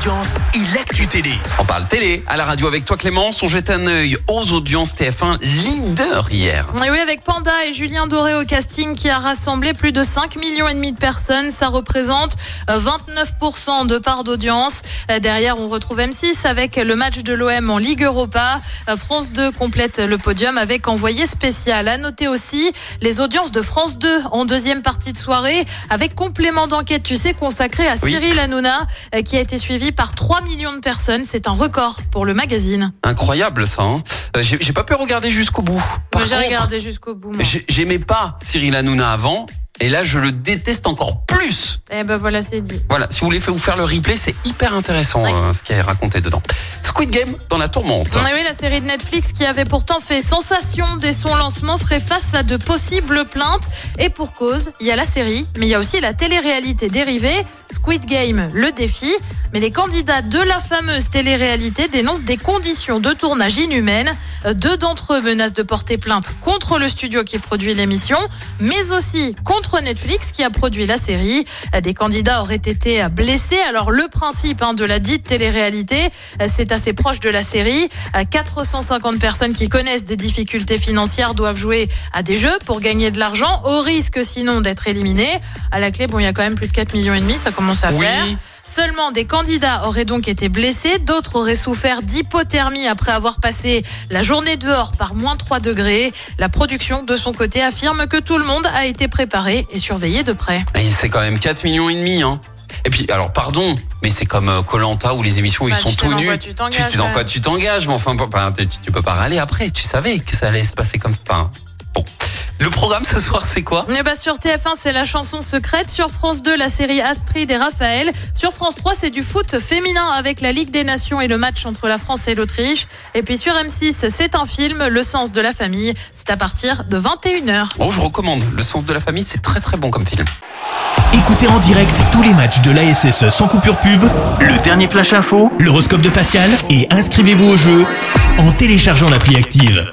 audience et l'actu télé. On parle télé à la radio avec toi Clémence. On jette un œil aux audiences TF1 leader hier. Et oui, avec Panda et Julien Doré au casting qui a rassemblé plus de 5 millions et demi de personnes. Ça représente euh, 29% de part d'audience. Euh, Derrière, on retrouve M6 avec le match de l'OM en Ligue Europa. Euh, France 2 complète le podium avec envoyé spécial. À noter aussi les audiences de France 2 en deuxième partie de soirée avec complément d'enquête, tu sais, consacré à Oui. Cyril Hanouna euh, qui a été suivi par 3 millions de personnes. C'est un record pour le magazine. Incroyable ça. hein. Euh, J'ai pas pu regarder jusqu'au bout. J'ai regardé jusqu'au bout. J'aimais pas Cyril Hanouna avant. Et là, je le déteste encore plus. Eh ben voilà, c'est dit. Voilà, si vous voulez vous faire le replay, c'est hyper intéressant Oui. euh, ce qui est raconté dedans. Squid Game dans la tourmente. Ah oui, la série de Netflix qui avait pourtant fait sensation dès son lancement ferait face à de possibles plaintes. Et pour cause, il y a la série, mais il y a aussi la télé-réalité dérivée, Squid Game, le défi. Mais les candidats de la fameuse télé-réalité dénoncent des conditions de tournage inhumaines. Deux d'entre eux menacent de porter plainte contre le studio qui produit l'émission, mais aussi contre Netflix qui a produit la série. Des candidats auraient été blessés. Alors le principe hein, de la dite télé-réalité, c'est assez proche de la série. Euh, 450 personnes qui connaissent des difficultés financières doivent jouer à des jeux pour gagner de l'argent, au risque sinon d'être éliminés. À la clé, bon, il y a quand même plus de 4 millions et demi, ça commence à Oui. faire. Seulement des candidats auraient donc été blessés, d'autres auraient souffert d'hypothermie après avoir passé la journée dehors par moins 3 degrés. La production, de son côté, affirme que tout le monde a été préparé et surveillé de près. Et c'est quand même 4 millions et demi. Hein. Et puis, alors pardon, mais c'est comme Colanta où les émissions Bah, ils sont tu sais tout nus. tu t'engages, sais dans quoi tu t'engages, mais enfin, tu, tu peux pas râler après. Tu savais que ça allait se passer comme ça. Enfin. Le programme ce soir, c'est quoi Eh ben, sur TF1, c'est la chanson secrète. Sur France 2, la série Astrid et Raphaël. Sur France 3, c'est du foot féminin avec la Ligue des Nations et le match entre la France et l'Autriche. Et puis sur M6, c'est un film, Le sens de la famille. C'est à partir de 21h. Bon, je recommande. Le sens de la famille, c'est très très bon comme film. Écoutez en direct tous les matchs de l'ASSE sans coupure pub, le dernier flash info, l'horoscope de Pascal et inscrivez-vous au jeu en téléchargeant l'appli active.